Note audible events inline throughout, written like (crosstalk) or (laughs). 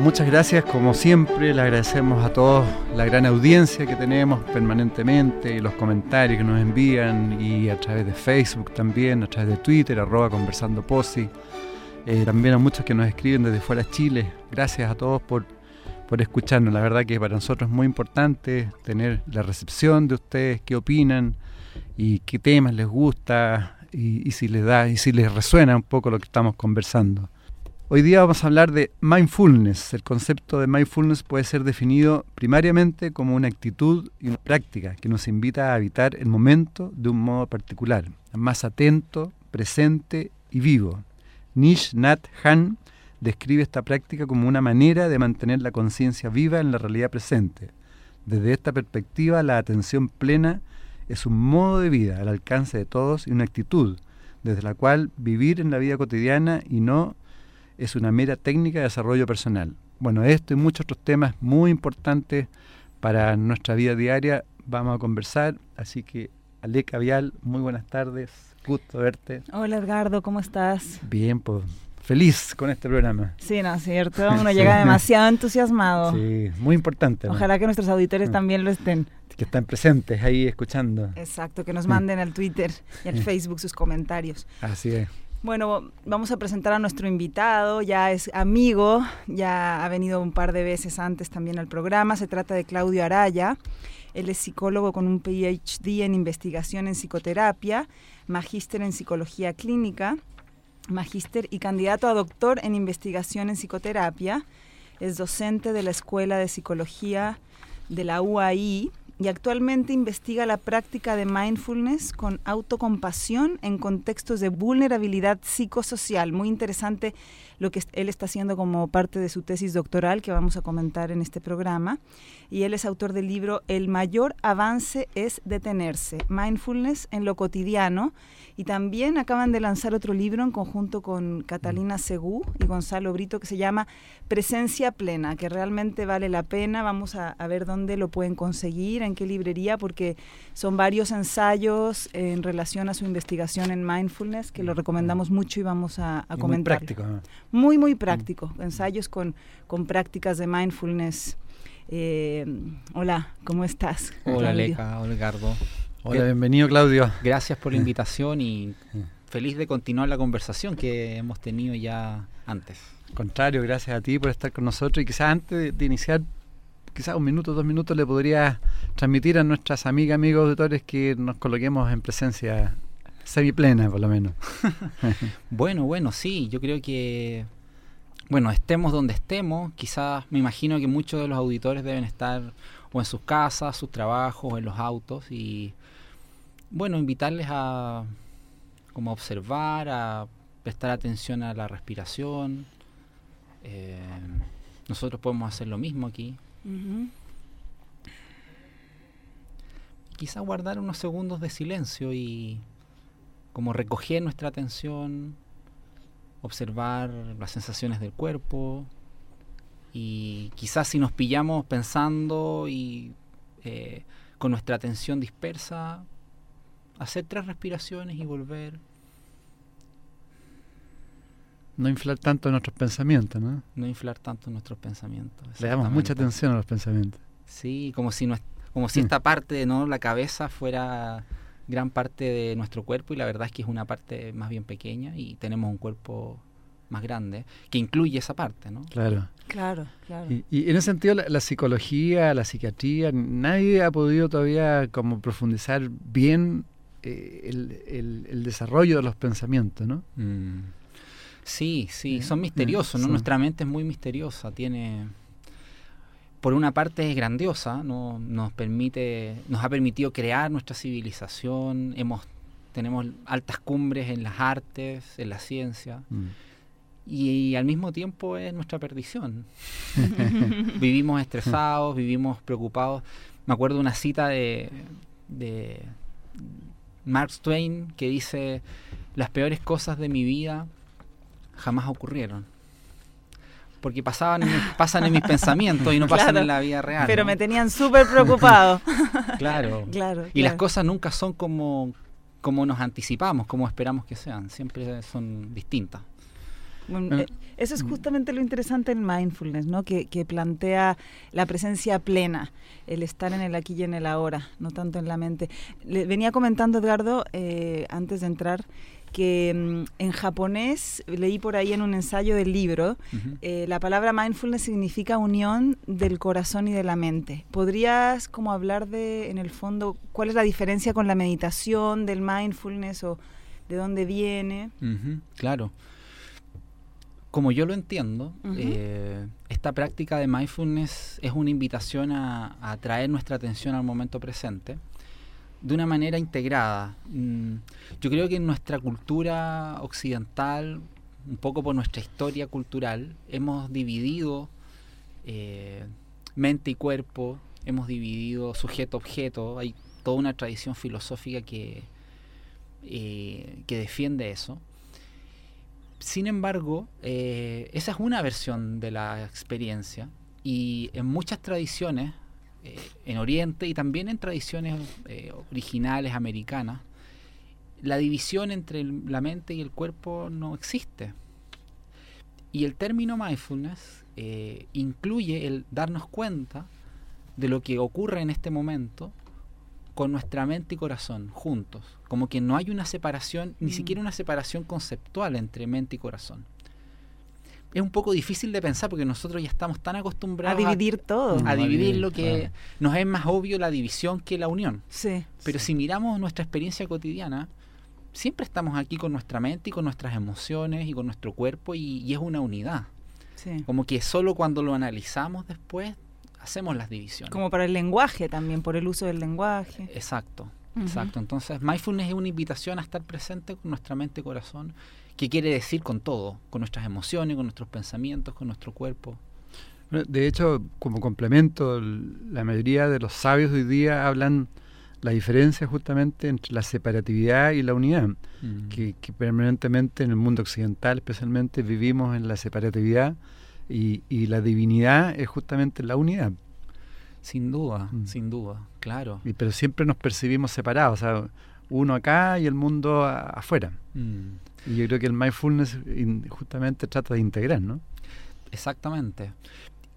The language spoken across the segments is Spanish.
Muchas gracias, como siempre, le agradecemos a todos la gran audiencia que tenemos permanentemente y los comentarios que nos envían y a través de Facebook también, a través de Twitter, arroba conversando posi. Eh, también a muchos que nos escriben desde fuera de Chile. Gracias a todos por, por escucharnos. La verdad que para nosotros es muy importante tener la recepción de ustedes, qué opinan y qué temas les gusta y, y si les da y si les resuena un poco lo que estamos conversando. Hoy día vamos a hablar de mindfulness. El concepto de mindfulness puede ser definido primariamente como una actitud y una práctica que nos invita a habitar el momento de un modo particular, más atento, presente y vivo. Nish Nat Han describe esta práctica como una manera de mantener la conciencia viva en la realidad presente. Desde esta perspectiva, la atención plena es un modo de vida al alcance de todos y una actitud desde la cual vivir en la vida cotidiana y no es una mera técnica de desarrollo personal. Bueno, esto y muchos otros temas muy importantes para nuestra vida diaria vamos a conversar, así que Aleca Vial, muy buenas tardes, gusto verte. Hola Edgardo, ¿cómo estás? Bien, pues feliz con este programa. Sí, ¿no es cierto? (laughs) Uno llega demasiado entusiasmado. Sí, muy importante. ¿no? Ojalá que nuestros auditores Mm. también lo estén. Que están presentes ahí escuchando. Exacto, que nos manden al Twitter y al (laughs) Facebook sus comentarios. Así es. Bueno, vamos a presentar a nuestro invitado, ya es amigo, ya ha venido un par de veces antes también al programa, se trata de Claudio Araya, él es psicólogo con un PhD en investigación en psicoterapia, magíster en psicología clínica, magíster y candidato a doctor en investigación en psicoterapia, es docente de la Escuela de Psicología de la UAI y actualmente investiga la práctica de mindfulness con autocompasión en contextos de vulnerabilidad psicosocial. Muy interesante lo que él está haciendo como parte de su tesis doctoral que vamos a comentar en este programa. Y él es autor del libro El mayor avance es detenerse, mindfulness en lo cotidiano. Y también acaban de lanzar otro libro en conjunto con Catalina Segú y Gonzalo Brito que se llama Presencia Plena, que realmente vale la pena. Vamos a, a ver dónde lo pueden conseguir, en qué librería, porque son varios ensayos en relación a su investigación en mindfulness que lo recomendamos mucho y vamos a, a Y muy comentar. práctico. ¿no? Muy, muy práctico. Ensayos con, con prácticas de mindfulness. Eh, hola, ¿cómo estás? Hola? Leca, hola Edgardo. Hola, bienvenido Claudio. Gracias por la invitación y feliz de continuar la conversación que hemos tenido ya antes. Contrario, gracias a ti por estar con nosotros y quizás antes de, de iniciar, quizás un minuto, dos minutos, le podrías transmitir a nuestras amigas, amigos, auditores que nos coloquemos en presencia semiplena, por lo menos. (laughs) Bueno, bueno, sí, yo creo que, bueno, estemos donde estemos, quizás me imagino que muchos de los auditores deben estar o en sus casas, sus trabajos, en los autos y, bueno, invitarles a como a observar, a prestar atención a la respiración. Eh, nosotros podemos hacer lo mismo aquí. Ujú. quizá guardar unos segundos de silencio y como recoger nuestra atención, observar las sensaciones del cuerpo y quizás si nos pillamos pensando y eh, con nuestra atención dispersa, hacer tres respiraciones y volver. No inflar tanto nuestros pensamientos, ¿no? No inflar tanto nuestros pensamientos. Le damos mucha atención a los pensamientos. Sí, como si, nues- como si Mm. esta parte, ¿no? La cabeza fuera gran parte de nuestro cuerpo y la verdad es que es una parte más bien pequeña y tenemos un cuerpo más grande que incluye esa parte, ¿no? Claro. Claro, claro. Y, y en ese sentido, la, la psicología, la psiquiatría, nadie ha podido todavía como profundizar bien eh, el, el- el desarrollo de los pensamientos, ¿no? Mm. Sí, sí, Eh, son misteriosos, ¿no? Nuestra mente es muy misteriosa, tiene... Por una parte es grandiosa, ¿no? nos permite, nos ha permitido crear nuestra civilización, hemos, tenemos altas cumbres en las artes, en la ciencia, Mm. y, al mismo tiempo es nuestra perdición. (laughs) (laughs) vivimos estresados, vivimos preocupados. Me acuerdo una cita de, de Mark Twain que dice, las peores cosas de mi vida jamás ocurrieron. Porque pasaban, (laughs) pasan en mis pensamientos y no pasan en la vida real. Pero me tenían súper preocupado. (laughs) claro. (laughs) claro. Y las cosas nunca son como, como nos anticipamos, como esperamos que sean. Siempre son distintas. Eh, eso es justamente lo interesante en mindfulness, ¿no? Que, plantea la presencia plena, el estar en el aquí y en el ahora, no tanto en la mente. Le venía comentando Edgardo eh, antes de entrar que mm, en japonés, leí por ahí en un ensayo del libro, eh, la palabra mindfulness significa unión del corazón y de la mente. ¿Podrías como hablar de, en el fondo, cuál es la diferencia con la meditación del mindfulness o de dónde viene? claro. Como yo lo entiendo, eh, esta práctica de mindfulness es una invitación a, a traer nuestra atención al momento presente de una manera integrada. Mm, yo creo que en nuestra cultura occidental, un poco por nuestra historia cultural, hemos dividido eh, mente y cuerpo, hemos dividido sujeto-objeto, hay toda una tradición filosófica que, eh, que defiende eso. Sin embargo, eh, esa es una versión de la experiencia y en muchas tradiciones eh, en Oriente y también en tradiciones eh, originales americanas, la división entre la mente y el cuerpo no existe. Y el término mindfulness incluye el darnos cuenta de lo que ocurre en este momento con nuestra mente y corazón juntos, como que no hay una separación, ni mm. siquiera una separación conceptual entre mente y corazón es un poco difícil de pensar porque nosotros ya estamos tan acostumbrados a dividir todo. A, dividir lo que nos es más obvio la división que la unión. Sí. Pero si miramos nuestra experiencia cotidiana, siempre estamos aquí con nuestra mente y con nuestras emociones y con nuestro cuerpo y, es una unidad. Sí. Como que solo cuando lo analizamos después hacemos las divisiones. Como para el lenguaje también, por el uso del lenguaje. Exacto, exacto. Entonces, mindfulness es una invitación a estar presente con nuestra mente y corazón ¿Qué quiere decir con todo? Con nuestras emociones, con nuestros pensamientos, con nuestro cuerpo. De hecho, como complemento, la mayoría de los sabios de hoy día hablan la diferencia justamente entre la separatividad y la unidad, mm. que, permanentemente en el mundo occidental especialmente vivimos en la separatividad y, la divinidad es justamente la unidad. Sin duda, mm. sin duda, claro. Y, pero siempre nos percibimos separados, o sea, uno acá y el mundo afuera. Mm. Y yo creo que el mindfulness justamente trata de integrar, ¿no? Exactamente.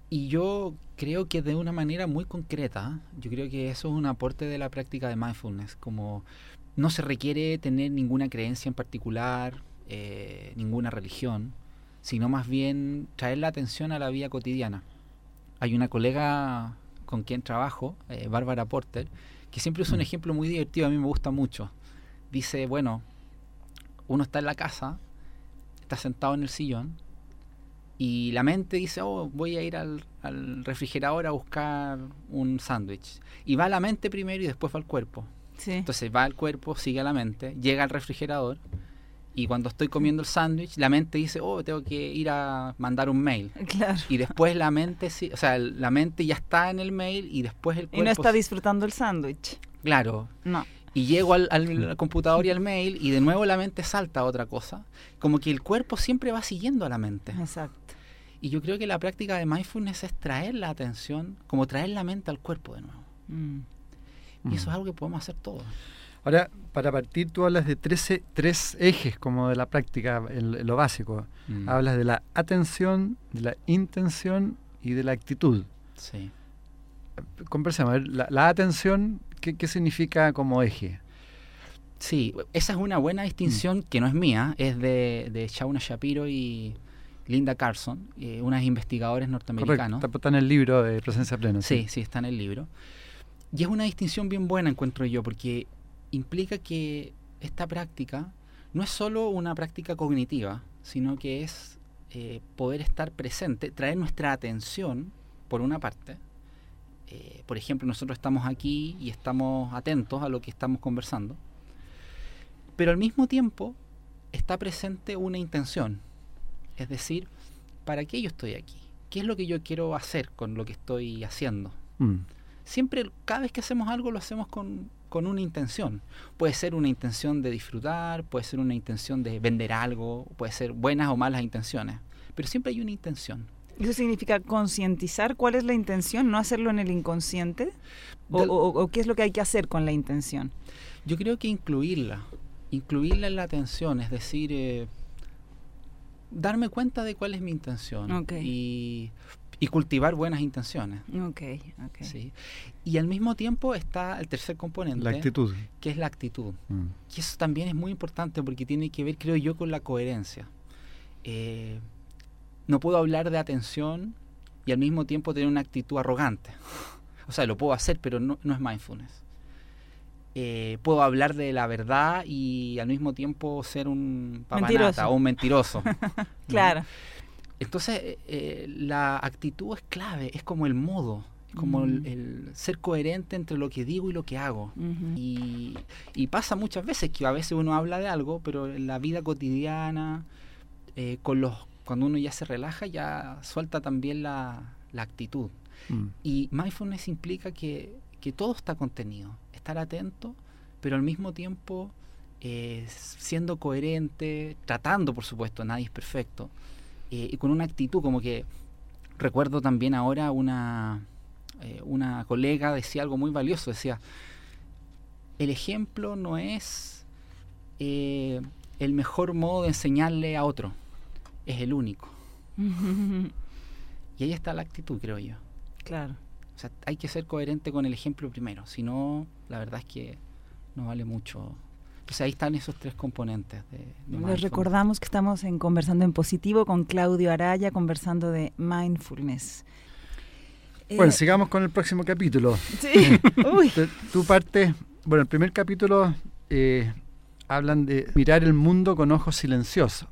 Y yo creo que de una manera muy concreta, yo creo que eso es un aporte de la práctica de mindfulness, como no se requiere tener ninguna creencia en particular, eh, ninguna religión, sino más bien traer la atención a la vida cotidiana. Hay una colega con quien trabajo, eh, Bárbara Porter, que siempre usa un mm. ejemplo muy divertido, a mí me gusta mucho. Dice, bueno, uno está en la casa, está sentado en el sillón y la mente dice, oh, voy a ir al, refrigerador a buscar un sándwich. Y va a la mente primero y después va al cuerpo. Entonces va al cuerpo, sigue a la mente, llega al refrigerador y cuando estoy comiendo el sándwich, la mente dice, oh, tengo que ir a mandar un mail. Y después la mente, o sea, la mente ya está en el mail y después el cuerpo... Y no está disfrutando el sándwich. Claro. No y llego al, computador y al mail y de nuevo la mente salta a otra cosa. Como que el cuerpo siempre va siguiendo a la mente. Exacto. Y yo creo que la práctica de mindfulness es traer la atención, como traer la mente al cuerpo de nuevo. Mm. Y eso es algo que podemos hacer todos. Ahora, para partir, tú hablas de tres ejes como de la práctica, en, lo básico. Mm. Hablas de la atención, de la intención y de la actitud. Sí. Conversemos. La, la atención, ¿Qué, significa como eje? Sí, esa es una buena distinción mm. que no es mía, es de, de Shauna Shapiro y Linda Carson, eh, unas investigadores norteamericanos. Correcto, está en el libro de Presencia Plena. Sí, sí, está en el libro. Y es una distinción bien buena, encuentro yo, porque implica que esta práctica no es solo una práctica cognitiva, sino que es eh, poder estar presente, traer nuestra atención, por una parte, eh, por ejemplo, nosotros estamos aquí y estamos atentos a lo que estamos conversando, pero al mismo tiempo está presente una intención. Es decir, ¿para qué yo estoy aquí? ¿Qué es lo que yo quiero hacer con lo que estoy haciendo? Mm. Siempre, cada vez que hacemos algo, lo hacemos con, con una intención. Puede ser una intención de disfrutar, puede ser una intención de vender algo, puede ser buenas o malas intenciones, pero siempre hay una intención. ¿Eso significa concientizar cuál es la intención, no hacerlo en el inconsciente? ¿O, Del- o- o qué es lo que hay que hacer con la intención? Yo creo que incluirla, incluirla en la atención, es decir, eh, darme cuenta de cuál es mi intención y, y cultivar buenas intenciones. Ok, ok. ¿sí? Y al mismo tiempo está el tercer componente, La actitud. que es la actitud. Mm. Y eso también es muy importante porque tiene que ver, creo yo, con la coherencia. Eh, no puedo hablar de atención y al mismo tiempo tener una actitud arrogante. (laughs) O sea, lo puedo hacer, pero no, no es mindfulness. Eh, puedo hablar de la verdad y al mismo tiempo ser un papanata Mentiroso. o un mentiroso. (laughs) ¿no? Entonces, eh, eh, la actitud es clave, es como el modo, es como el, Mm. el ser coherente entre lo que digo y lo que hago. Y, y pasa muchas veces que a veces uno habla de algo, pero en la vida cotidiana, eh, con los, cuando uno ya se relaja, ya suelta también la, la actitud. Mm. Y mindfulness implica que, que todo está contenido, estar atento, pero al mismo tiempo eh, siendo coherente, tratando, por supuesto, nadie es perfecto, eh, y con una actitud como que recuerdo también ahora una, eh, una colega decía algo muy valioso, decía, el ejemplo no es eh, el mejor modo de enseñarle a otro, es el único. (laughs) Y ahí está la actitud, creo yo. claro. O sea, hay que ser coherente con el ejemplo primero, si no, la verdad es que no vale mucho. Entonces ahí están esos tres componentes. De, de Les recordamos que estamos en Conversando en Positivo con Claudio Araya, conversando de mindfulness. Eh, Bueno, sigamos con el próximo capítulo. sí. (laughs) Uy. Tu- Tu parte, bueno, el primer capítulo eh, hablan de mirar el mundo con ojos silenciosos,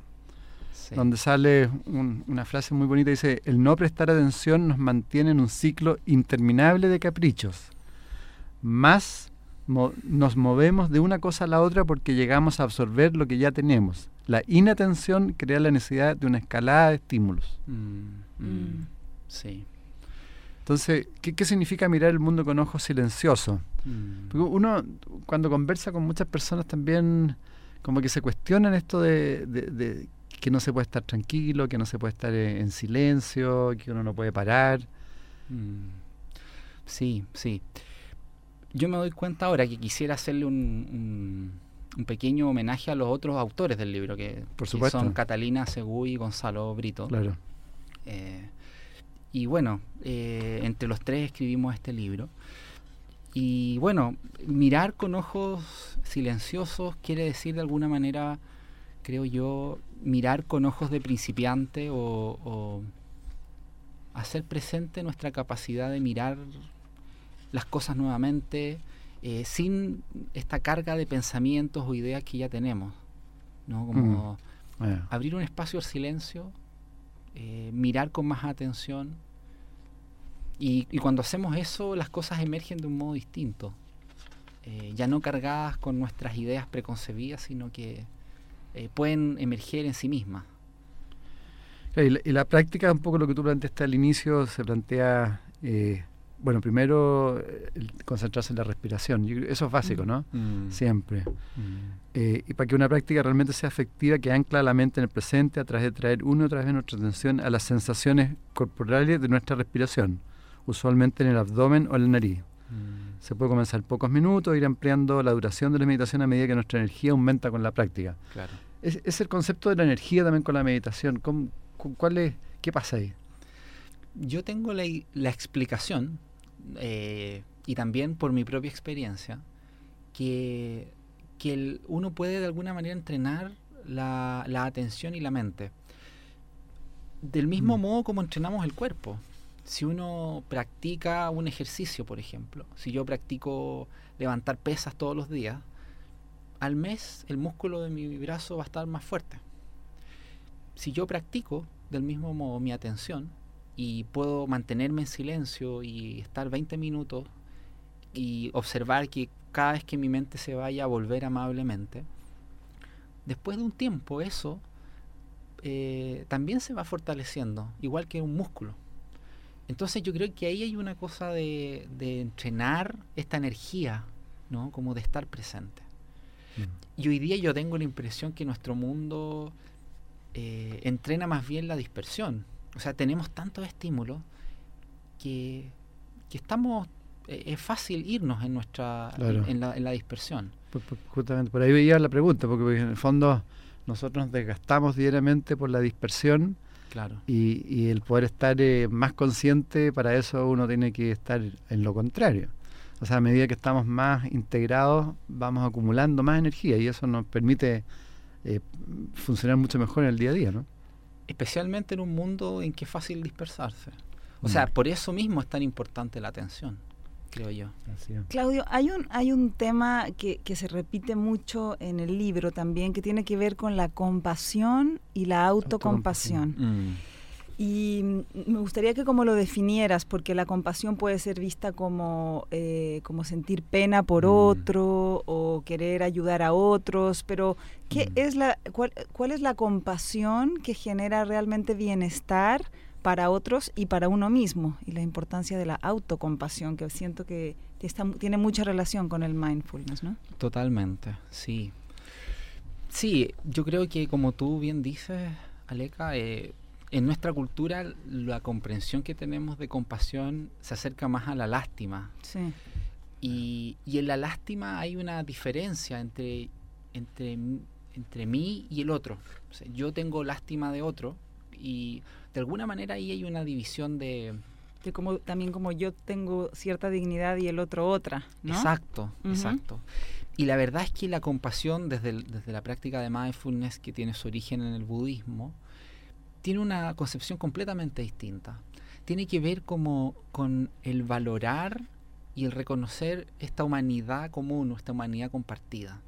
Sí. donde sale un- una frase muy bonita, dice, el no prestar atención nos mantiene en un ciclo interminable de caprichos. Más mo- nos movemos de una cosa a la otra porque llegamos a absorber lo que ya tenemos. La inatención crea la necesidad de una escalada de estímulos. Mm, mm, Mm. Sí. Entonces, ¿qué, qué significa mirar el mundo con ojos silenciosos? Mm. Porque uno cuando conversa con muchas personas también como que se cuestionan esto de, de- de que no se puede estar tranquilo, que no se puede estar eh, en silencio, que uno no puede parar. Mm. Sí, sí. Yo me doy cuenta ahora que quisiera hacerle un, un- un pequeño homenaje a los otros autores del libro, que, Por que son Catalina Segui y Gonzalo Brito. Claro. Eh, y bueno, eh, entre los tres escribimos este libro. Y bueno, mirar con ojos silenciosos quiere decir de alguna manera, creo yo, mirar con ojos de principiante o, o hacer presente nuestra capacidad de mirar las cosas nuevamente eh, sin esta carga de pensamientos o ideas que ya tenemos. ¿no? Como Eh, abrir un espacio al silencio, eh, mirar con más atención. Y, y cuando hacemos eso, las cosas emergen de un modo distinto. Eh, ya no cargadas con nuestras ideas preconcebidas, sino que pueden emerger en sí mismas. y, la, y la práctica, un poco lo que tú planteaste al inicio, se plantea, eh, bueno, primero eh, el concentrarse en la respiración. Yo creo- eso es básico, ¿no? Siempre. Eh, y para que una práctica realmente sea efectiva, que ancla la mente en el presente a través de traer una y otra vez nuestra atención a las sensaciones corporales de nuestra respiración, usualmente en el abdomen o en la nariz. Se puede comenzar en pocos minutos, ir ampliando la duración de la meditación a medida que nuestra energía aumenta con la práctica. Claro. Es, es el concepto de la energía también con la meditación. ¿Cómo- cu- cuál es, ¿Qué pasa ahí? Yo tengo la, la explicación, eh, y también por mi propia experiencia, que, que el- uno puede de alguna manera entrenar la, la atención y la mente. Del mismo Mm. modo como entrenamos el cuerpo. Si uno practica un ejercicio, por ejemplo, si yo practico levantar pesas todos los días, al mes el músculo de mi brazo va a estar más fuerte. Si yo practico del mismo modo mi atención y puedo mantenerme en silencio y estar 20 minutos y observar que cada vez que mi mente se vaya a volver amablemente, después de un tiempo eso eh, también se va fortaleciendo, igual que un músculo. Entonces yo creo que ahí hay una cosa de, de entrenar esta energía, ¿no? Como de estar presente. Mm. Y hoy día yo tengo la impresión que nuestro mundo eh, entrena más bien la dispersión. O sea, tenemos tantos estímulos que, que estamos... eh, es fácil irnos en nuestra Claro. en, la, en la dispersión. Por- por- justamente por ahí veía la pregunta, porque, porque en el fondo nosotros nos desgastamos diariamente por la dispersión Claro. y, y el poder estar eh, más consciente, para eso uno tiene que estar en lo contrario. O sea, a medida que estamos más integrados, vamos acumulando más energía y eso nos permite eh, funcionar mucho mejor en el día a día, ¿no? Especialmente en un mundo en que es fácil dispersarse. O Mm. sea, por eso mismo es tan importante la atención, creo yo. Claudio, hay un, hay un tema que, que se repite mucho en el libro también, que tiene que ver con la compasión y la autocompasión. Mm. Y me gustaría que como lo definieras, porque la compasión puede ser vista como, eh, como sentir pena por Mm. otro o querer ayudar a otros, pero ¿qué Mm. es la, cuál, cuál es la compasión que genera realmente bienestar para otros y para uno mismo? Y la importancia de la autocompasión, que siento que está- tiene mucha relación con el mindfulness, ¿no? Totalmente, sí. Sí, yo creo que como tú bien dices, Aleca, eh, en nuestra cultura la comprensión que tenemos de compasión se acerca más a la lástima. Sí. Y, y en la lástima hay una diferencia entre, entre, entre mí y el otro. O sea, yo tengo lástima de otro y de alguna manera ahí hay una división de... De como, también como yo tengo cierta dignidad y el otro otra, ¿no? Exacto, Ujú. exacto. Y la verdad es que la compasión desde, el- desde la práctica de mindfulness que tiene su origen en el budismo, tiene una concepción completamente distinta. Tiene que ver como con el valorar y el reconocer esta humanidad común o esta humanidad compartida.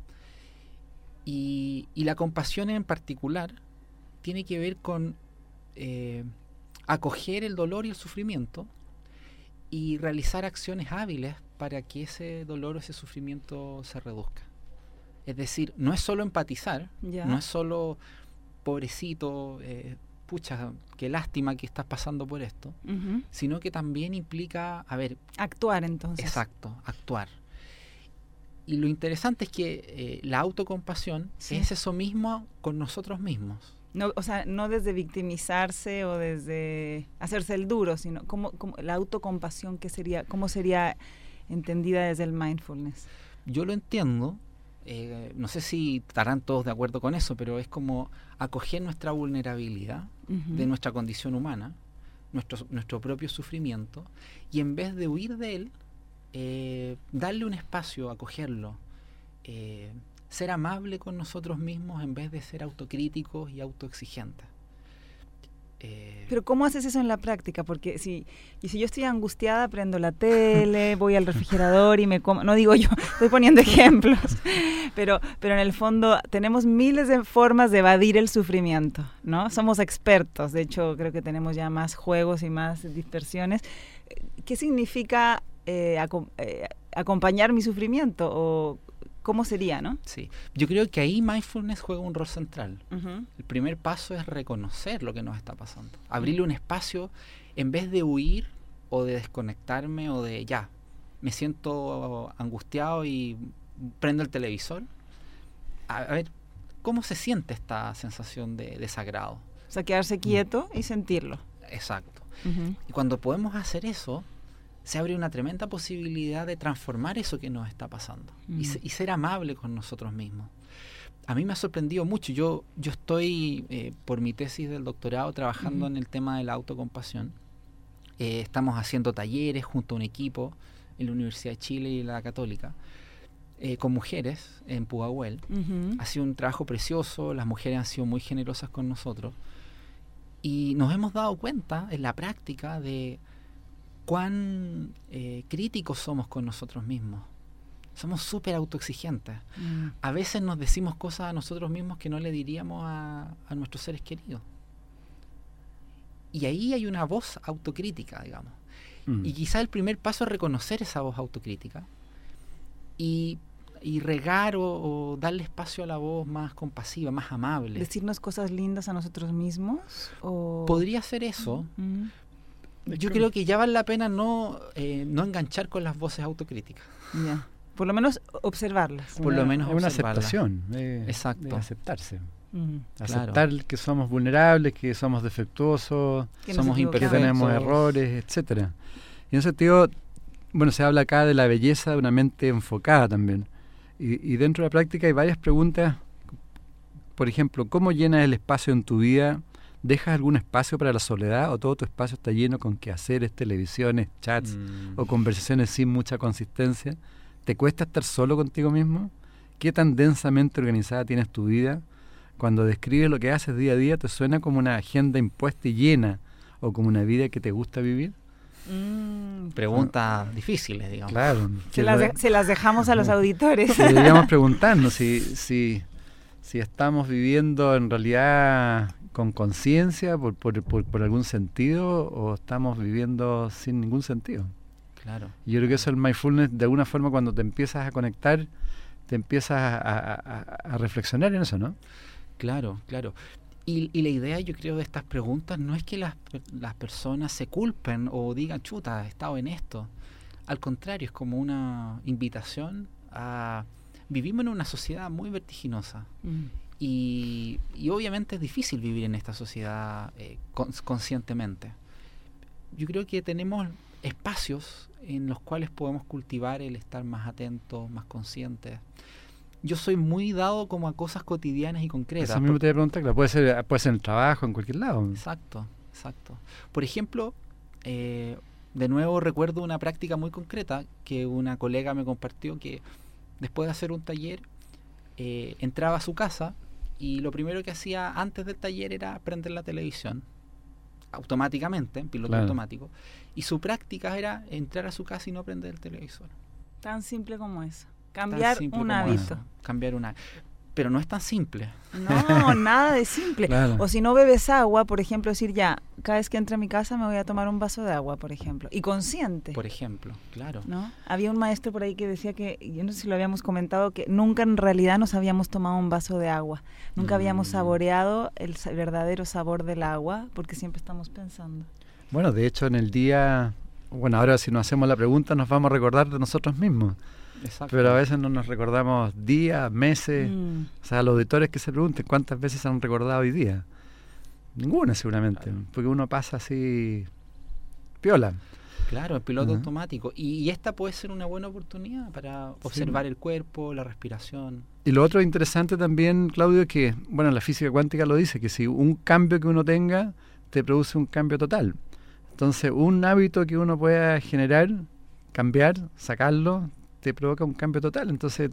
Y, y la compasión en particular tiene que ver con eh, acoger el dolor y el sufrimiento y realizar acciones hábiles para que ese dolor o ese sufrimiento se reduzca. Es decir, no es solo empatizar, no es solo pobrecito, eh, pucha, qué lástima que estás pasando por esto, Ujú. sino que también implica, a ver, Actuar entonces. exacto, actuar. Y lo interesante es que eh, la autocompasión Sí. es eso mismo con nosotros mismos. No, o sea, no desde victimizarse o desde hacerse el duro, sino como, como la autocompasión que sería, cómo sería entendida desde el mindfulness. Yo lo entiendo, eh, no sé si estarán todos de acuerdo con eso, pero es como acoger nuestra vulnerabilidad de nuestra condición humana, nuestro, nuestro propio sufrimiento, y en vez de huir de él, eh, darle un espacio, acogerlo, eh, ser amable con nosotros mismos en vez de ser autocríticos y autoexigentes. Eh, Pero ¿cómo haces eso en la práctica? Porque si, y si yo estoy angustiada, prendo la tele, (laughs) voy al refrigerador y me como, no digo yo, (laughs) estoy poniendo ejemplos, pero, pero en el fondo tenemos miles de formas de evadir el sufrimiento, ¿no? Somos expertos, de hecho creo que tenemos ya más juegos y más dispersiones. ¿Qué significa eh, acom- eh, acompañar mi sufrimiento? ¿O cómo sería, no? sí, yo creo que ahí mindfulness juega un rol central. El primer paso es reconocer lo que nos está pasando. Abrirle un espacio en vez de huir o de desconectarme o de ya, me siento angustiado y prendo el televisor. A, a ver, ¿cómo se siente esta sensación de desagrado? O sea, quedarse quieto y sentirlo. Exacto. Y cuando podemos hacer eso, se abre una tremenda posibilidad de transformar eso que nos está pasando y, Mm. se- y ser amable con nosotros mismos. A mí me ha sorprendido mucho. Yo, yo estoy, eh, por mi tesis del doctorado, trabajando en el tema de la autocompasión. Eh, estamos haciendo talleres junto a un equipo en la Universidad de Chile y la Católica, eh, con mujeres en Pudahuel. Ujú. Ha sido un trabajo precioso, las mujeres han sido muy generosas con nosotros y nos hemos dado cuenta en la práctica de cuán eh, críticos somos con nosotros mismos. Somos súper autoexigentes. Mm. A veces nos decimos cosas a nosotros mismos que no le diríamos a, a nuestros seres queridos. Y ahí hay una voz autocrítica, digamos. Mm. Y quizá el primer paso es reconocer esa voz autocrítica y y regar o, darle espacio a la voz más compasiva, más amable. ¿Decirnos cosas lindas a nosotros mismos? O... Podría ser eso. Yo creo que ya vale la pena no, eh, no enganchar con las voces autocríticas. Ya. Por lo menos observarlas. Por lo menos es una aceptación. Exacto. aceptarse. Aceptar que somos vulnerables, que somos defectuosos, que somos imperfectos, que tenemos errores, etcétera. Y en ese sentido, bueno, se habla acá de la belleza de una mente enfocada también. Y, dentro de la práctica hay varias preguntas. Por ejemplo, ¿cómo llenas el espacio en tu vida? ¿Dejas algún espacio para la soledad o todo tu espacio está lleno con quehaceres, televisiones, chats mm. o conversaciones sin mucha consistencia? ¿Te cuesta estar solo contigo mismo? ¿Qué tan densamente organizada tienes tu vida? Cuando describes lo que haces día a día, ¿te suena como una agenda impuesta y llena o como una vida que te gusta vivir? Mm, preguntas difíciles, digamos. Claro. Se las, dejamos a los auditores. Deberíamos (laughs) preguntarnos si, si, si estamos viviendo en realidad con conciencia, por, por, por, algún sentido, o estamos viviendo sin ningún sentido. Claro. Y yo creo que eso es el mindfulness, de alguna forma, cuando te empiezas a conectar, te empiezas a, a reflexionar en eso, ¿no? Claro, claro. Y, la idea, yo creo, de estas preguntas no es que las, las personas se culpen o digan, chuta, he estado en esto. Al contrario, es como una invitación a... Vivimos en una sociedad muy vertiginosa. Mm. Y, obviamente es difícil vivir en esta sociedad eh, conscientemente. Yo creo que tenemos espacios en los cuales podemos cultivar el estar más atentos, más conscientes yo soy muy dado como a cosas cotidianas y concretas. Eso mismo te voy a preguntar, puede ser, puede ser en el trabajo, en cualquier lado. Exacto, exacto. Por ejemplo, eh, de nuevo recuerdo una práctica muy concreta que una colega me compartió que después de hacer un taller eh, entraba a su casa y lo primero que hacía antes del taller era prender la televisión automáticamente, en piloto automático, y su práctica era entrar a su casa y no prender el televisor. Tan simple como eso. Cambiar un hábito. Cambiar una pero no es tan simple. No, (laughs) nada de simple. O si no bebes agua, por ejemplo, decir ya, cada vez que entre a mi casa me voy a tomar un vaso de agua, por ejemplo. Y consciente. Por ejemplo, claro. ¿No? Había un maestro por ahí que decía que, yo no sé si lo habíamos comentado, que nunca en realidad nos habíamos tomado un vaso de agua. Nunca habíamos mm. saboreado el verdadero sabor del agua, porque siempre estamos pensando. Bueno, de hecho, en el día, bueno, ahora si nos hacemos la pregunta, nos vamos a recordar de nosotros mismos. Pero a veces no nos recordamos días, meses. Mm. O sea, los auditores que se pregunten cuántas veces han recordado hoy día. Ninguna seguramente, porque uno pasa así piola. Claro, el piloto automático. Y, esta puede ser una buena oportunidad para observar el cuerpo, la respiración. Y lo otro interesante también, Claudio, es que, bueno, la física cuántica lo dice, que si un cambio que uno tenga te produce un cambio total. Entonces, un hábito que uno pueda generar, cambiar, sacarlo, te provoca un cambio total. Entonces,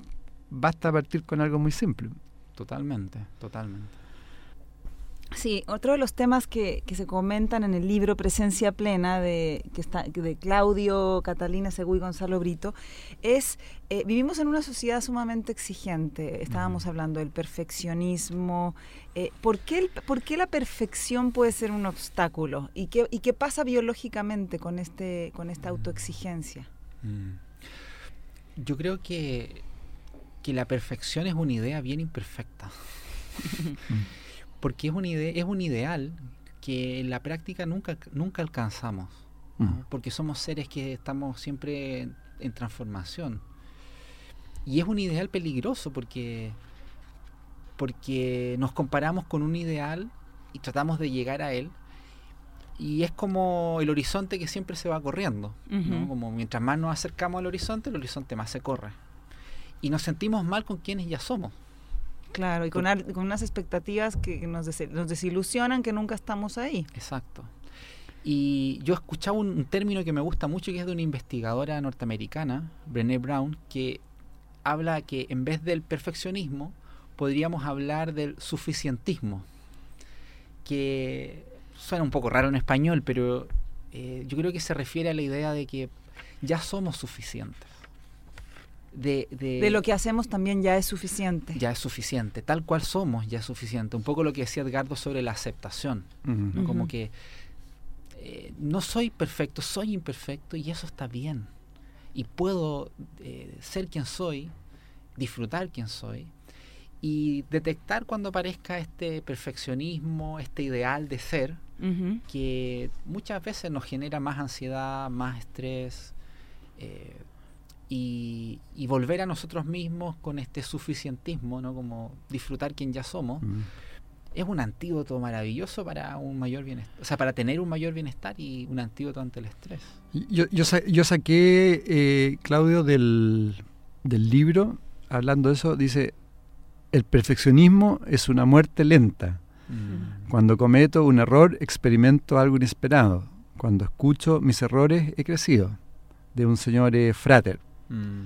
basta partir con algo muy simple. Totalmente, totalmente. Sí, otro de los temas que, se comentan en el libro Presencia Plena de, que está, de Claudio, Catalina Segú y Gonzalo Brito es, eh, vivimos en una sociedad sumamente exigente, estábamos hablando del perfeccionismo, eh, ¿por, qué ¿por, qué la perfección puede ser un obstáculo? ¿Y qué, y qué pasa biológicamente con, este, con esta autoexigencia? Mm yo creo que, que la perfección es una idea bien imperfecta. (laughs) Porque es, una idea, es un ideal que en la práctica nunca, nunca alcanzamos. Porque somos seres que estamos siempre en, transformación. Y es un ideal peligroso porque, porque nos comparamos con un ideal y tratamos de llegar a él y es como el horizonte que siempre se va corriendo, Como mientras más nos acercamos al horizonte, el horizonte más se corre. Y nos sentimos mal con quienes ya somos. Claro, y con, con unas expectativas que nos, nos, desilusionan que nunca estamos ahí. Exacto. Y yo escuchaba un, un, término que me gusta mucho, que es de una investigadora norteamericana, Brené Brown, que habla que en vez del perfeccionismo, podríamos hablar del suficientismo. Que suena un poco raro en español, pero eh, yo creo que se refiere a la idea de que ya somos suficientes. De, de, lo que hacemos también ya es suficiente. Ya es suficiente. Tal cual somos ya es suficiente. Un poco lo que decía Edgardo sobre la aceptación. Como que eh, no soy perfecto, soy imperfecto y eso está bien. Y puedo eh, ser quien soy disfrutar quién soy y detectar cuando aparezca este perfeccionismo, este ideal de ser, que muchas veces nos genera más ansiedad, más estrés, eh, y, y volver a nosotros mismos con este suficientismo, ¿no? Como disfrutar quien ya somos, Mm. es un antídoto maravilloso para un mayor bienestar, o sea, para tener un mayor bienestar y un antídoto ante el estrés. Yo, yo, sa- yo saqué, eh, Claudio, del, del libro, hablando de eso, dice, el perfeccionismo es una muerte lenta. Cuando cometo un error, experimento algo inesperado. Cuando escucho mis errores, he crecido. De un señor eh, Frater. Mm.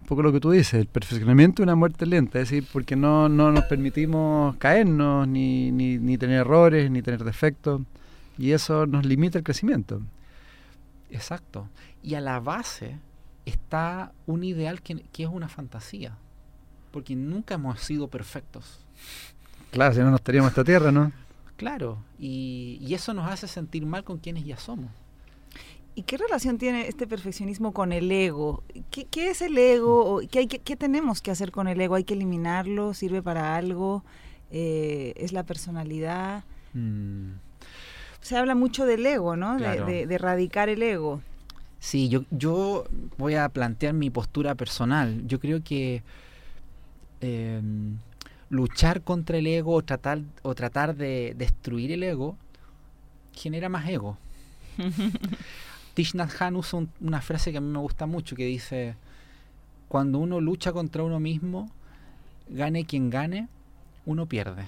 Un poco lo que tú dices, el perfeccionamiento es una muerte lenta, es decir, porque no, no nos permitimos caernos, ni, ni, ni tener errores, ni tener defectos, y eso nos limita el crecimiento. Exacto. Y a la base está un ideal que, que es una fantasía, porque nunca hemos sido perfectos. Claro, si no, no estaríamos esta tierra, ¿no? Claro, y, y eso nos hace sentir mal con quienes ya somos. ¿Y qué relación tiene este perfeccionismo con el ego? ¿Qué, qué es el ego? ¿O ¿Qué, hay que- qué tenemos que hacer con el ego? ¿Hay que eliminarlo? ¿Sirve para algo? Eh, ¿Es la personalidad? Se habla mucho del ego, ¿no? De- Claro. De, de erradicar el ego. Sí, yo, yo voy a plantear mi postura personal. Yo creo que eh, luchar contra el ego o tratar, o tratar de destruir el ego genera más ego. (laughs) Thich Nhat Hanh usa un- una frase que a mí me gusta mucho que dice, cuando uno lucha contra uno mismo, gane quien gane, uno pierde.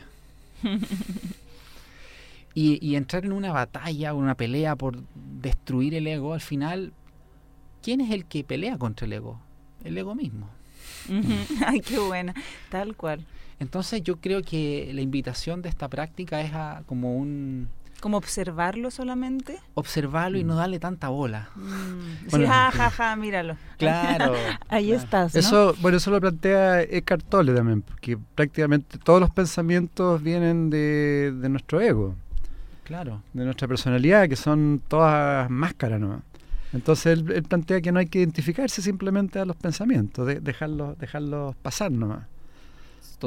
(laughs) y, y entrar en una batalla o una pelea por destruir el ego, al final, ¿quién es el que pelea contra el ego? El ego mismo. (laughs) Ay, qué buena. Tal cual. Entonces yo creo que la invitación de esta práctica es a como un ¿Como observarlo solamente? observarlo y no darle tanta bola. Mm, Bueno, sí, ja, ja, ja, míralo. Claro. (laughs) Ahí claro. estás, ¿no? Eso, bueno, eso lo plantea Eckhart Tolle también, porque prácticamente todos los pensamientos vienen de, de nuestro ego, Claro. de nuestra personalidad, que son todas máscaras, ¿no? Entonces él, él plantea que no hay que identificarse simplemente a los pensamientos, de, dejarlos, dejarlos pasar nomás.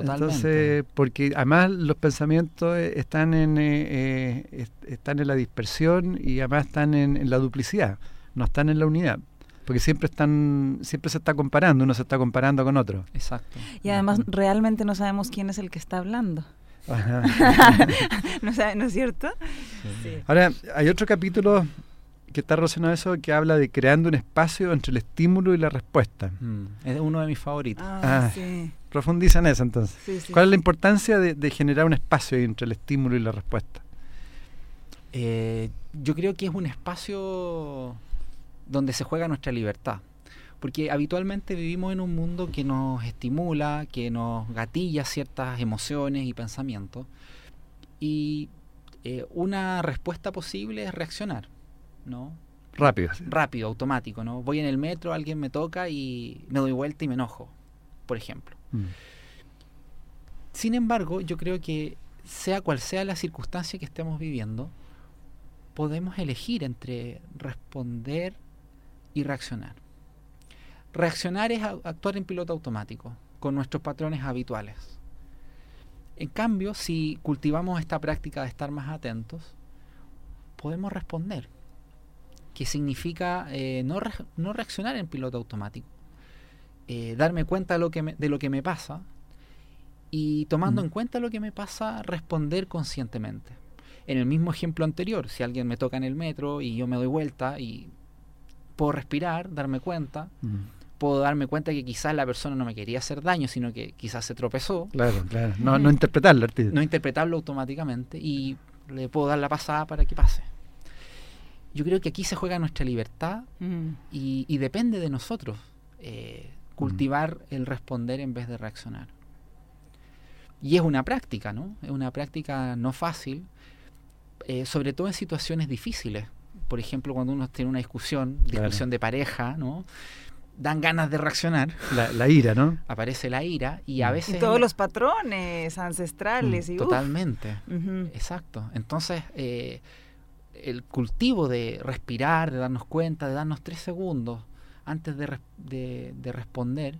Totalmente. Entonces, porque además los pensamientos eh, están en, eh, eh, est- están en la dispersión y además están en, en la duplicidad, no están en la unidad. Porque siempre están, siempre se está comparando, uno se está comparando con otro. Exacto. Y además realmente no sabemos quién es el que está hablando. Ajá. (laughs) ¿No, sabe- ¿no es cierto? Sí. Ahora, hay otro capítulo que está relacionado a eso que habla de creando un espacio entre el estímulo y la respuesta. Mm, Es uno de mis favoritos. Ah, Ah. sí. Profundiza en eso entonces. sí, sí. ¿Cuál es la importancia de, de generar un espacio entre el estímulo y la respuesta? Eh, yo creo que es un espacio donde se juega nuestra libertad. Porque habitualmente vivimos en un mundo que nos estimula, que nos gatilla ciertas emociones y pensamientos. Y eh, una respuesta posible es reaccionar, ¿no? Rápido. Rápido, automático, ¿no? Voy en el metro, alguien me toca y me doy vuelta y me enojo, por ejemplo. Mm. Sin embargo, yo creo que sea cual sea la circunstancia que estemos viviendo, podemos elegir entre responder y reaccionar. Reaccionar es actuar en piloto automático, con nuestros patrones habituales. En cambio, si cultivamos esta práctica de estar más atentos, podemos responder, que significa eh, no, re- no reaccionar en piloto automático, eh, darme cuenta de lo, que me, de lo que me pasa y tomando Mm. en cuenta lo que me pasa, responder conscientemente. En el mismo ejemplo anterior, si alguien me toca en el metro y yo me doy vuelta y puedo respirar, darme cuenta, Mm. puedo darme cuenta que quizás la persona no me quería hacer daño, sino que quizás se tropezó, Claro, claro. No, no interpretarlo, no interpretarlo automáticamente y le puedo dar la pasada para que pase. Yo creo que aquí se juega nuestra libertad Mm. y, y depende de nosotros eh, cultivar el responder en vez de reaccionar. Y es una práctica, ¿no? Es una práctica no fácil, eh, sobre todo en situaciones difíciles. Por ejemplo, cuando uno tiene una discusión, Claro. discusión de pareja, ¿no? Dan ganas de reaccionar, La, la ira, ¿no? (laughs) aparece la ira y a Mm. veces... Y todos los patrones ancestrales. y uf. Totalmente. Exacto. Entonces, eh, el cultivo de respirar, de darnos cuenta, de darnos tres segundos antes de, de- de responder,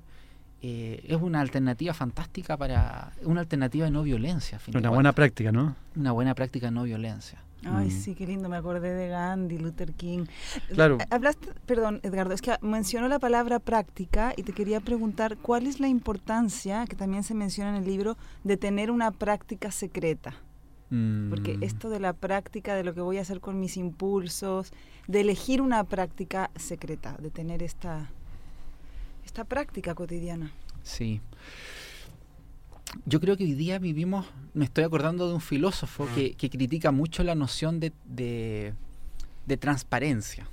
eh, es una alternativa fantástica para una alternativa de no violencia. una buena práctica, ¿no? Una buena práctica de no violencia. Ay, mm. sí, qué lindo, me acordé de Gandhi, Luther King. Claro. Hablaste, perdón, Edgardo, es que mencionó la palabra práctica y te quería preguntar cuál es la importancia, que también se menciona en el libro, de tener una práctica secreta. Porque mm. esto de la práctica, de lo que voy a hacer con mis impulsos, de elegir una práctica secreta, de tener esta, esta práctica cotidiana. Sí. Yo creo que hoy día vivimos, me estoy acordando de un filósofo que, critica mucho la noción de, de, transparencia.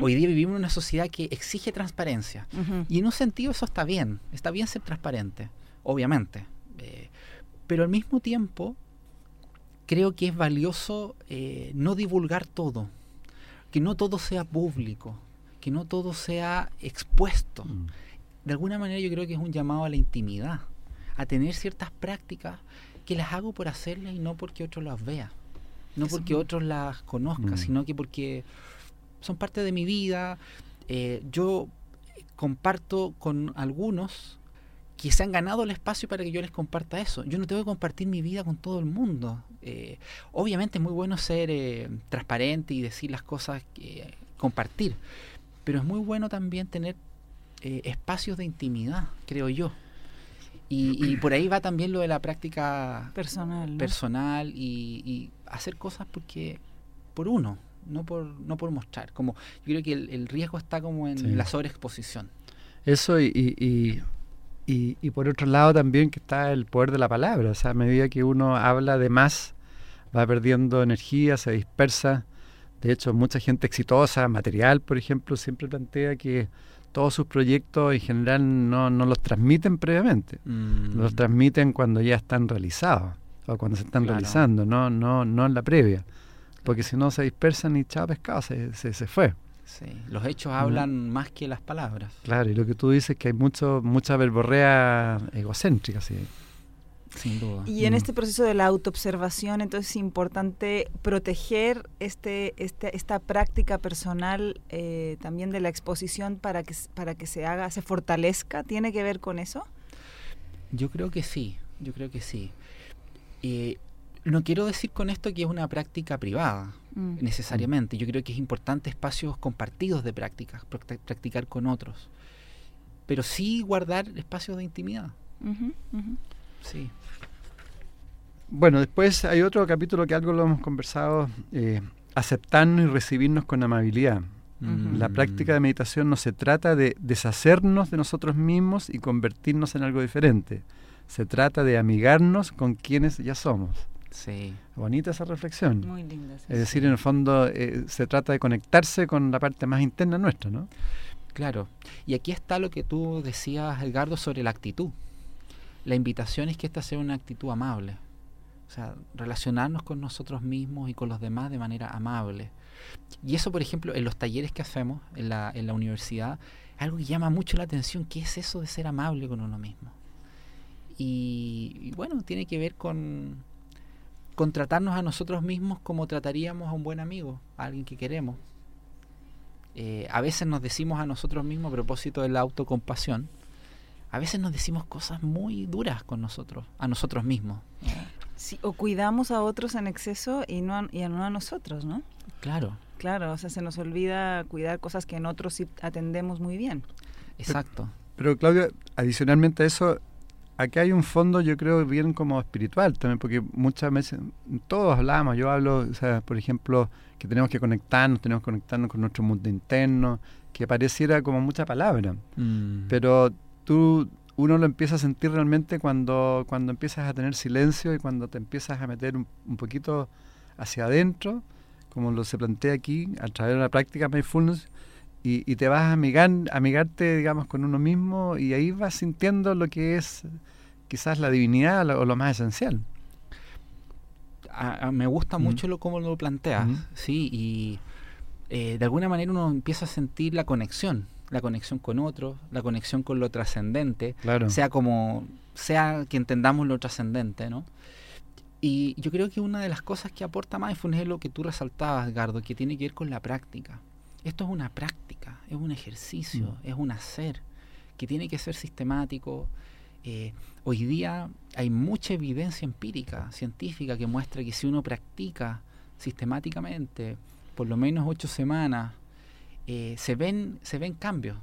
Hoy día vivimos en una sociedad que exige transparencia. Y en un sentido eso está bien, está bien ser transparente, obviamente. Eh, pero al mismo tiempo creo que es valioso eh, no divulgar todo, que no todo sea público, que no todo sea expuesto. Mm. De alguna manera yo creo que es un llamado a la intimidad a tener ciertas prácticas que las hago por hacerlas y no porque otro las vea, no porque otros las conozcan, mm. sino que porque son parte de mi vida. Eh, yo comparto con algunos que se han ganado el espacio para que yo les comparta eso. Yo no tengo que compartir mi vida con todo el mundo. Eh, obviamente es muy bueno ser eh, transparente y decir las cosas, que compartir, pero es muy bueno también tener espacios de intimidad, creo yo. Y, por ahí va también lo de la práctica personal, personal y, hacer cosas porque por uno, no por no por mostrar. Como yo creo que el, riesgo está como en la sobreexposición. Eso y, y, por otro lado también que está el poder de la palabra. O sea, a medida que uno habla de más, va perdiendo energía, se dispersa. De hecho, mucha gente exitosa, material, por ejemplo, siempre plantea que todos sus proyectos en general no, no los transmiten previamente, mm. los transmiten cuando ya están realizados o cuando se están realizando, no, no, no en la previa, porque si no se dispersan y chao pescado, se, se, fue. Sí, los hechos hablan más que las palabras. Claro, y lo que tú dices es que hay mucho, mucha verborrea egocéntrica, sí. Y en mm. este proceso de la autoobservación, entonces es importante proteger este, este, esta práctica personal eh, también de la exposición para que, para que se haga, se fortalezca. ¿Tiene que ver con eso? Yo creo que sí, yo creo que sí. Eh, no quiero decir con esto que es una práctica privada, mm. necesariamente. Yo creo que es importante espacios compartidos de prácticas, practicar con otros. Pero sí guardar espacios de intimidad. Sí. Bueno, después hay otro capítulo que algo lo hemos conversado, eh, aceptarnos y recibirnos con amabilidad. La práctica de meditación no se trata de deshacernos de nosotros mismos y convertirnos en algo diferente. Se trata de amigarnos con quienes ya somos. Sí. Bonita esa reflexión. Muy linda. es decir, en el fondo eh, se trata de conectarse con la parte más interna nuestra, ¿no? Claro. Y aquí está lo que tú decías, Edgardo, sobre la actitud la invitación es que esta sea una actitud amable. O sea, relacionarnos con nosotros mismos y con los demás de manera amable. Y eso, por ejemplo, en los talleres que hacemos en la, en la universidad, algo que llama mucho la atención, ¿qué es eso de ser amable con uno mismo? Y, bueno, tiene que ver con, con tratarnos a nosotros mismos como trataríamos a un buen amigo, a alguien que queremos. Eh, a veces nos decimos a nosotros mismos a propósito de la autocompasión, a veces nos decimos cosas muy duras con nosotros, a nosotros mismos. Sí, o cuidamos a otros en exceso y no a, y no a nosotros, ¿no? Claro. Claro, o sea, se nos olvida cuidar cosas que en otros sí atendemos muy bien. Exacto. Pero, Claudia, adicionalmente a eso, aquí hay un fondo, yo creo, bien como espiritual también, porque muchas veces, todos hablamos, yo hablo, o sea, por ejemplo, que tenemos que conectarnos, tenemos que conectarnos con nuestro mundo interno, que pareciera como mucha palabra, mm. pero tú uno lo empieza a sentir realmente cuando, cuando empiezas a tener silencio y cuando te empiezas a meter un, poquito hacia adentro, como lo se plantea aquí, a través de la práctica mindfulness, y, y te vas a amigar, amigarte, digamos, con uno mismo y ahí vas sintiendo lo que es quizás la divinidad o lo más esencial. me gusta mucho lo cómo lo planteas, sí, y eh, de alguna manera uno empieza a sentir la conexión la conexión con otros, la conexión con lo trascendente, sea como sea que entendamos lo trascendente, ¿no? Y yo creo que una de las cosas que aporta mindfulness es lo que tú resaltabas, Gardo, que tiene que ver con la práctica. Esto es una práctica, es un ejercicio, mm. es un hacer que tiene que ser sistemático. Eh, hoy día hay mucha evidencia empírica, científica, que muestra que si uno practica sistemáticamente, por lo menos ocho semanas, eh, se, ven, se ven cambios.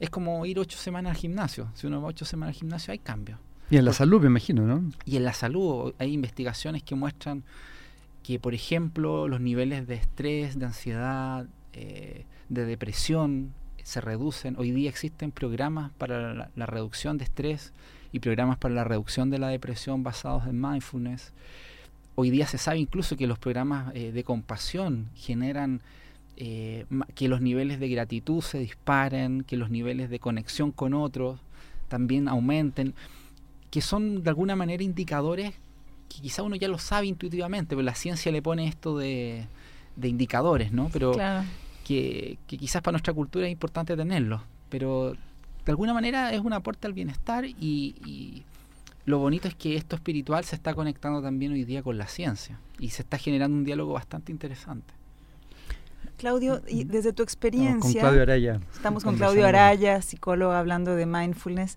Es como ir ocho semanas al gimnasio. Si uno va ocho semanas al gimnasio, hay cambios. Y en la salud, me imagino, ¿no? Y en la salud hay investigaciones que muestran que, por ejemplo, los niveles de estrés, de ansiedad, eh, de depresión se reducen. Hoy día existen programas para la, reducción de estrés y programas para la reducción de la depresión basados en mindfulness. Hoy día se sabe incluso que los programas eh, de compasión generan eh, que los niveles de gratitud se disparen, que los niveles de conexión con otros también aumenten, que son de alguna manera indicadores que quizá uno ya lo sabe intuitivamente, pero la ciencia le pone esto de, indicadores, ¿no? Pero que, quizás para nuestra cultura es importante tenerlos, pero de alguna manera es un aporte al bienestar y, lo bonito es que esto espiritual se está conectando también hoy día con la ciencia y se está generando un diálogo bastante interesante. Claudio, y desde tu experiencia... Estamos con Claudio Araya. Estamos con Claudio Araya, psicólogo, hablando de mindfulness.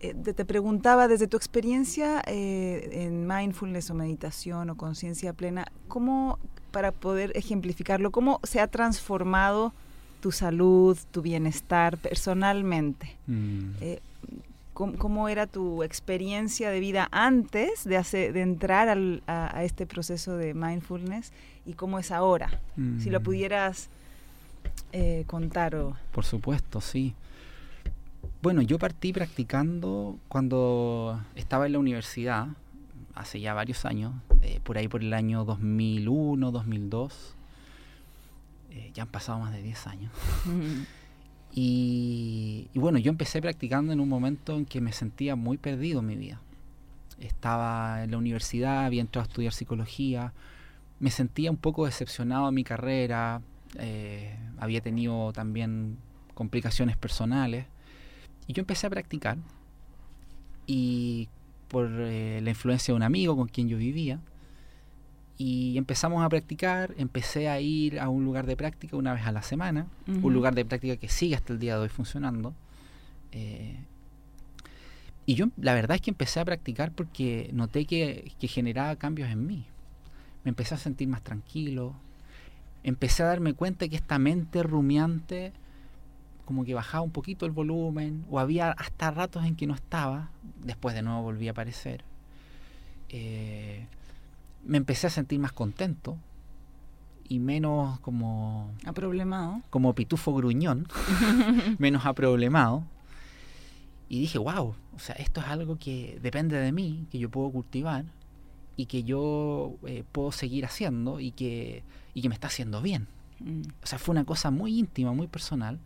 Eh, te preguntaba, desde tu experiencia eh, en mindfulness o meditación o conciencia plena, ¿cómo para poder ejemplificarlo, ¿cómo se ha transformado tu salud, tu bienestar personalmente? Mm. Eh, ¿cómo, era tu experiencia de vida antes de, de entrar a, este proceso de mindfulness y cómo es ahora? Si lo mm. pudieras eh, contar. O... Por supuesto, sí. Bueno, yo partí practicando cuando estaba en la universidad hace ya varios años, eh, por ahí por el año 2001, 2002. Eh, ya han pasado más de 10 años. (laughs) y, bueno, yo empecé practicando en un momento en que me sentía muy perdido en mi vida. Estaba en la universidad, había entrado a estudiar psicología, me sentía un poco decepcionado en mi carrera, eh, había tenido también complicaciones personales. Y yo empecé a practicar. Y por eh, la influencia de un amigo con quien yo vivía. Y empezamos a practicar, empecé a ir a un lugar de práctica una vez a la semana, un lugar de práctica que sigue hasta el día de hoy funcionando. Eh, y yo la verdad es que empecé a practicar porque noté que, que generaba cambios en mí. Me empecé a sentir más tranquilo, empecé a darme cuenta que esta mente rumiante como que bajaba un poquito el volumen, o había hasta ratos en que no estaba, después de nuevo volví a aparecer. Eh, me empecé a sentir más contento y menos como... Aproblemado. Como pitufo gruñón, (laughs) menos aproblemado. Y dije, wow, o sea, esto es algo que depende de mí, que yo puedo cultivar y que yo eh, puedo seguir haciendo y que, y que me está haciendo bien. Mm. O sea, fue una cosa muy íntima, muy personal.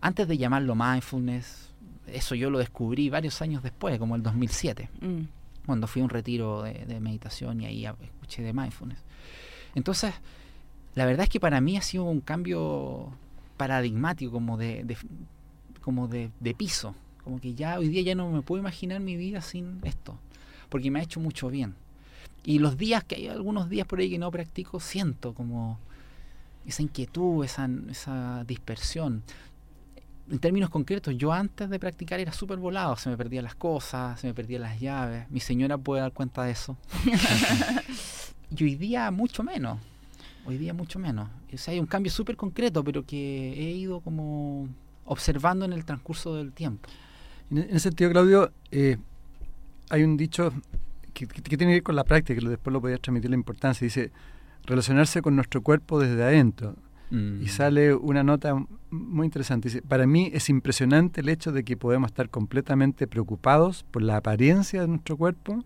Antes de llamarlo mindfulness, eso yo lo descubrí varios años después, como el 2007, mm. Cuando fui a un retiro de, meditación y ahí escuché de mindfulness. Entonces, la verdad es que para mí ha sido un cambio paradigmático, como de, como de, de piso. Como que ya hoy día ya no me puedo imaginar mi vida sin esto, porque me ha hecho mucho bien. Y los días que hay algunos días por ahí que no practico, siento como esa inquietud, esa, esa dispersión. En términos concretos, yo antes de practicar era súper volado, se me perdían las cosas, se me perdían las llaves. Mi señora puede dar cuenta de eso. (laughs) y hoy día mucho menos. Hoy día mucho menos. O sea, hay un cambio súper concreto, pero que he ido como observando en el transcurso del tiempo. En ese sentido, Claudio, eh, hay un dicho que, que, tiene que ver con la práctica, que después lo podía transmitir la importancia. Dice, relacionarse con nuestro cuerpo desde adentro. Mm. Y sale una nota muy interesante. Dice, para mí es impresionante el hecho de que podemos estar completamente preocupados por la apariencia de nuestro cuerpo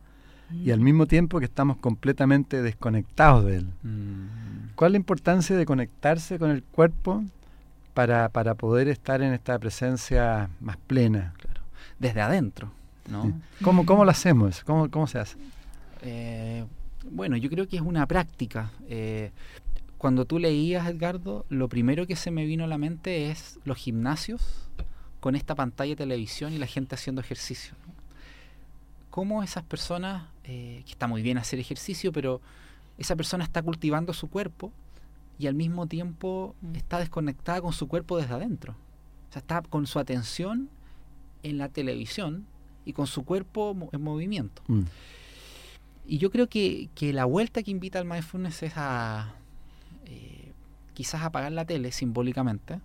y al mm. mismo tiempo que estamos completamente desconectados de él. Mm. ¿Cuál es la importancia de conectarse con el cuerpo para, para poder estar en esta presencia más plena? Claro. Desde adentro, ¿no? ¿Cómo, ¿Cómo, lo hacemos? ¿Cómo, cómo se hace? Eh, bueno, yo creo que es una práctica. Eh, cuando tú leías, Edgardo, lo primero que se me vino a la mente es los gimnasios con esta pantalla de televisión y la gente haciendo ejercicio. ¿Cómo esas personas, eh, que está muy bien hacer ejercicio, pero esa persona está cultivando su cuerpo y al mismo tiempo mm. está desconectada con su cuerpo desde adentro? O sea, está con su atención en la televisión y con su cuerpo en movimiento. Mm. Y yo creo que, que la vuelta que invita al mindfulness es a eh, quizás apagar la tele simbólicamente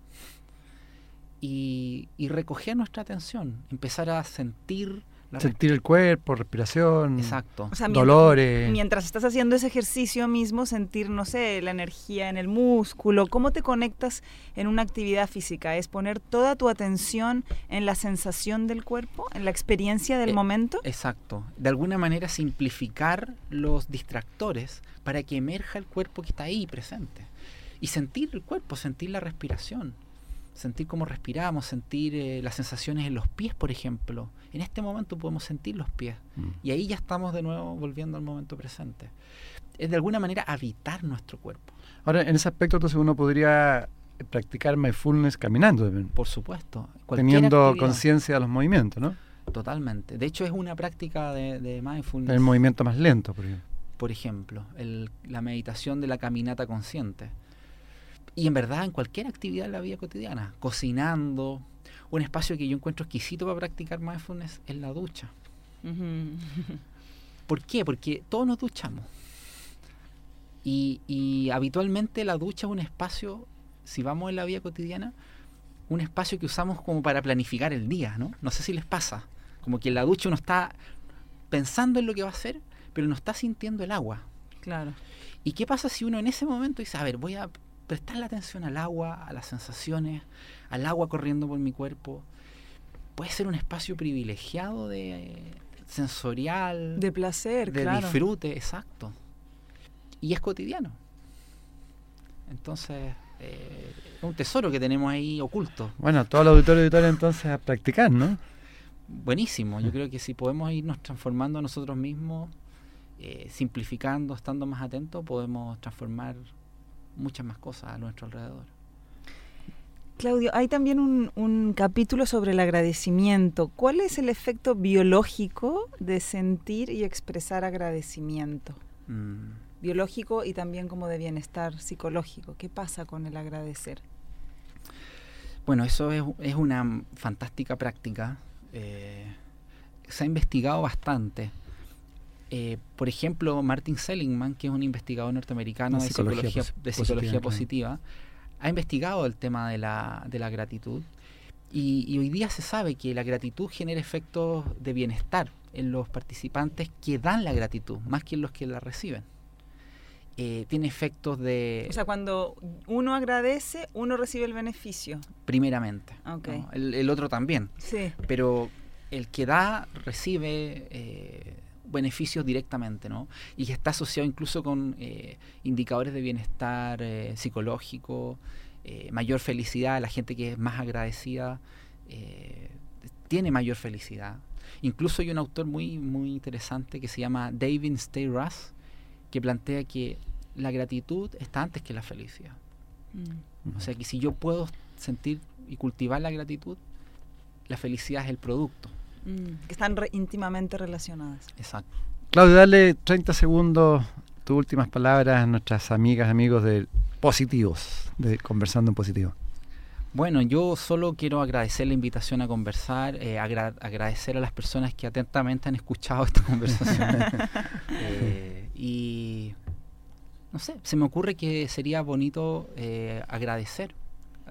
y, recoger nuestra atención, empezar a sentir Sentir el cuerpo, respiración, Exacto. O sea, mientras- dolores. Mientras estás haciendo ese ejercicio mismo, sentir, no sé, la energía en el músculo, ¿cómo te conectas en una actividad física? ¿Es poner toda tu atención en la sensación del cuerpo, en la experiencia del Eh, momento? Exacto. De alguna manera simplificar los distractores para que emerja el cuerpo que está ahí presente. Y sentir el cuerpo, sentir la respiración. Sentir cómo respiramos, sentir eh, las sensaciones en los pies, por ejemplo. En este momento podemos sentir los pies. Mm. Y ahí ya estamos de nuevo volviendo al momento presente. Es de alguna manera habitar nuestro cuerpo, Ahora, en ese aspecto, entonces uno podría practicar mindfulness caminando, también, por supuesto. Teniendo conciencia de los movimientos, ¿no? Totalmente. De hecho, es una práctica de, de mindfulness. El movimiento más lento, por ejemplo. por ejemplo, el- la meditación de la caminata consciente. Y en verdad, en cualquier actividad de la vida cotidiana, cocinando, un espacio que yo encuentro exquisito para practicar mindfulness es la ducha. ¿Por qué? Porque todos nos duchamos. Y, y habitualmente la ducha es un espacio, si vamos en la vida cotidiana, un espacio que usamos como para planificar el día, ¿no? No sé si les pasa. Como que en la ducha uno está pensando en lo que va a hacer, pero no está sintiendo el agua. Claro. ¿Y qué pasa si uno en ese momento dice, a ver, voy a prestarle atención al agua, a las sensaciones, al agua corriendo por mi cuerpo? Puede ser un espacio privilegiado de sensorial, De placer, de claro. disfrute, exacto. Y es cotidiano. Entonces, eh, es un tesoro que tenemos ahí oculto. Bueno, todo el auditorio auditorio entonces a practicar, ¿no? Buenísimo. Yo creo que si podemos irnos transformando a nosotros mismos, eh, simplificando, estando más atentos, podemos transformar muchas más cosas a nuestro alrededor. Claudio, hay también un, un capítulo sobre el agradecimiento. ¿Cuál es el efecto biológico de sentir y expresar agradecimiento? Mm. Biológico y también como de bienestar psicológico. ¿Qué pasa con el agradecer? Bueno, eso es, es una fantástica práctica. eh, se ha investigado bastante. Eh, por ejemplo, Martin Seligman, que es un investigador norteamericano de psicología de psicología positiva, ha investigado el tema de la, de la gratitud. Y, y hoy día se sabe que la gratitud genera efectos de bienestar en los participantes que dan la gratitud, más que en los que la reciben. Eh, tiene efectos de... O sea, cuando uno agradece, uno recibe el beneficio. primeramente. Ok. ¿no? El, el otro también. Sí. pero el que da recibe eh, beneficios directamente, ¿no? Y que está asociado incluso con eh, indicadores de bienestar eh, psicológico, eh, mayor felicidad, la gente que es más agradecida tiene mayor felicidad. Incluso hay un autor muy, muy interesante que se llama David Stay Russ, que plantea que la gratitud está antes que la felicidad. Mm. O sea que si yo puedo sentir y cultivar la gratitud, la felicidad es el producto. Mm. Que están re- íntimamente relacionadas. Exacto. Claudio, dale 30 segundos, tus últimas palabras a nuestras amigas, amigos de Positivos, de Conversando en Positivo. Bueno, yo solo quiero agradecer la invitación a conversar, eh, agra- agradecer a las personas que atentamente han escuchado esta (laughs) conversación. Eh, y no sé, se me ocurre que sería bonito eh, agradecer,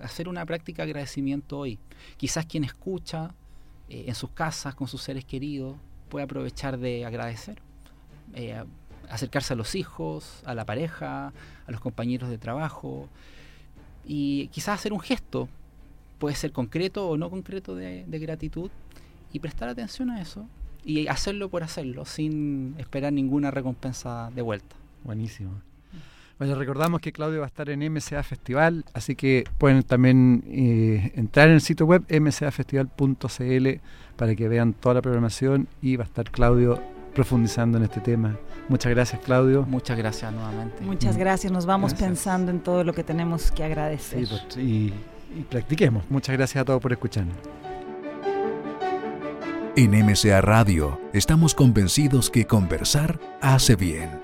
hacer una práctica de agradecimiento hoy. Quizás quien escucha eh, en sus casas con sus seres queridos puede aprovechar de agradecer. Eh, acercarse a los hijos, a la pareja, a los compañeros de trabajo y quizás hacer un gesto, puede ser concreto o no concreto de, de gratitud y prestar atención a eso y hacerlo por hacerlo sin esperar ninguna recompensa de vuelta. Buenísimo. Bueno, recordamos que Claudio va a estar en MCA Festival, así que pueden también eh, entrar en el sitio web mcafestival.cl para que vean toda la programación y va a estar Claudio profundizando en este tema. Muchas gracias, Claudio. Muchas gracias nuevamente. Muchas Mm. gracias. Nos vamos Gracias. pensando en todo lo que tenemos que agradecer. Sí, pues, y, y practiquemos. Muchas gracias a todos por escucharnos. En MCA Radio estamos convencidos que conversar hace bien.